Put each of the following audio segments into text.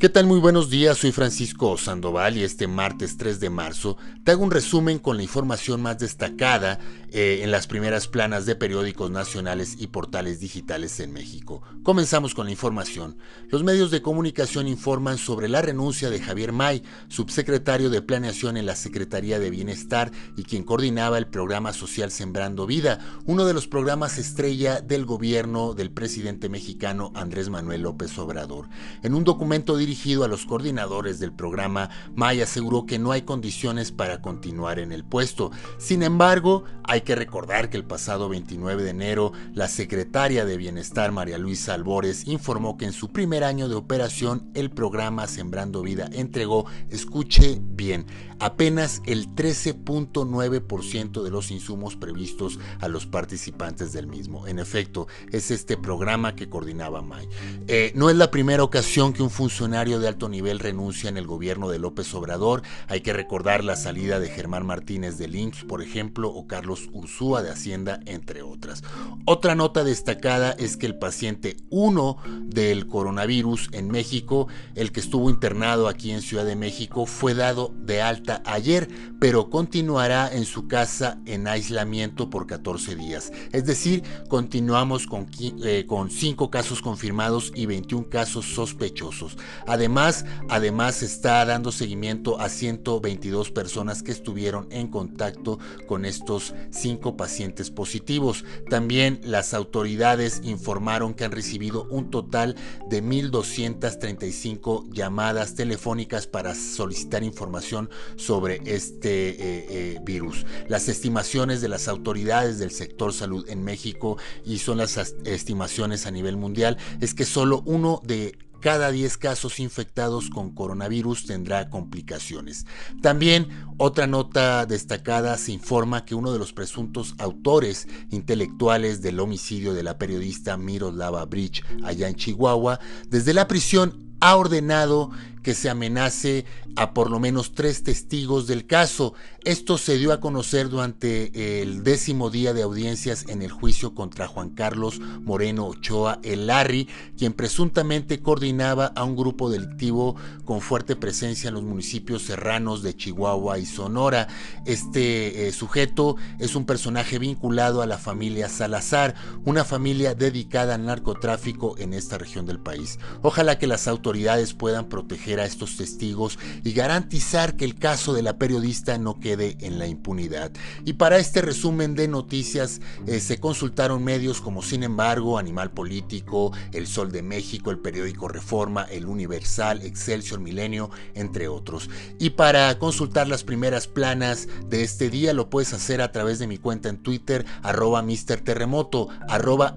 ¿Qué tal? Muy buenos días, soy Francisco Sandoval y este martes 3 de marzo te hago un resumen con la información más destacada eh, en las primeras planas de periódicos nacionales y portales digitales en México. Comenzamos con la información. Los medios de comunicación informan sobre la renuncia de Javier May, subsecretario de Planeación en la Secretaría de Bienestar y quien coordinaba el programa social Sembrando Vida, uno de los programas estrella del gobierno del presidente mexicano Andrés Manuel López Obrador. En un documento dirigido a los coordinadores del programa, May aseguró que no hay condiciones para continuar en el puesto. Sin embargo, hay que recordar que el pasado 29 de enero, la secretaria de Bienestar, María Luisa Albores, informó que en su primer año de operación, el programa Sembrando Vida entregó, escuche bien, apenas el 13.9% de los insumos previstos a los participantes del mismo. En efecto, es este programa que coordinaba May. Eh, no es la primera ocasión que un funcionario de alto nivel renuncia en el gobierno de López Obrador. Hay que recordar la salida de Germán Martínez de Lynx, por ejemplo, o Carlos Ursúa de Hacienda, entre otras. Otra nota destacada es que el paciente 1 del coronavirus en México, el que estuvo internado aquí en Ciudad de México, fue dado de alta ayer, pero continuará en su casa en aislamiento por 14 días. Es decir, continuamos con, eh, con 5 casos confirmados y 21 casos sospechosos. Además, además está dando seguimiento a 122 personas que estuvieron en contacto con estos cinco pacientes positivos. También las autoridades informaron que han recibido un total de 1.235 llamadas telefónicas para solicitar información sobre este eh, eh, virus. Las estimaciones de las autoridades del sector salud en México y son las estimaciones a nivel mundial es que solo uno de cada 10 casos infectados con coronavirus tendrá complicaciones. También otra nota destacada se informa que uno de los presuntos autores intelectuales del homicidio de la periodista Miroslava Bridge allá en Chihuahua, desde la prisión ha ordenado que se amenace a por lo menos tres testigos del caso. Esto se dio a conocer durante el décimo día de audiencias en el juicio contra Juan Carlos Moreno Ochoa, el Larry, quien presuntamente coordinaba a un grupo delictivo con fuerte presencia en los municipios serranos de Chihuahua y Sonora. Este eh, sujeto es un personaje vinculado a la familia Salazar, una familia dedicada al narcotráfico en esta región del país. Ojalá que las autoridades puedan proteger a estos testigos y garantizar que el caso de la periodista no quede en la impunidad. Y para este resumen de noticias eh, se consultaron medios como Sin embargo, Animal Político, El Sol de México, el periódico Reforma, El Universal, Excelsior Milenio, entre otros. Y para consultar las primeras planas de este día lo puedes hacer a través de mi cuenta en Twitter, arroba Mr. Terremoto, arroba.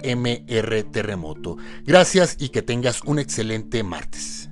Gracias y que tengas un excelente martes.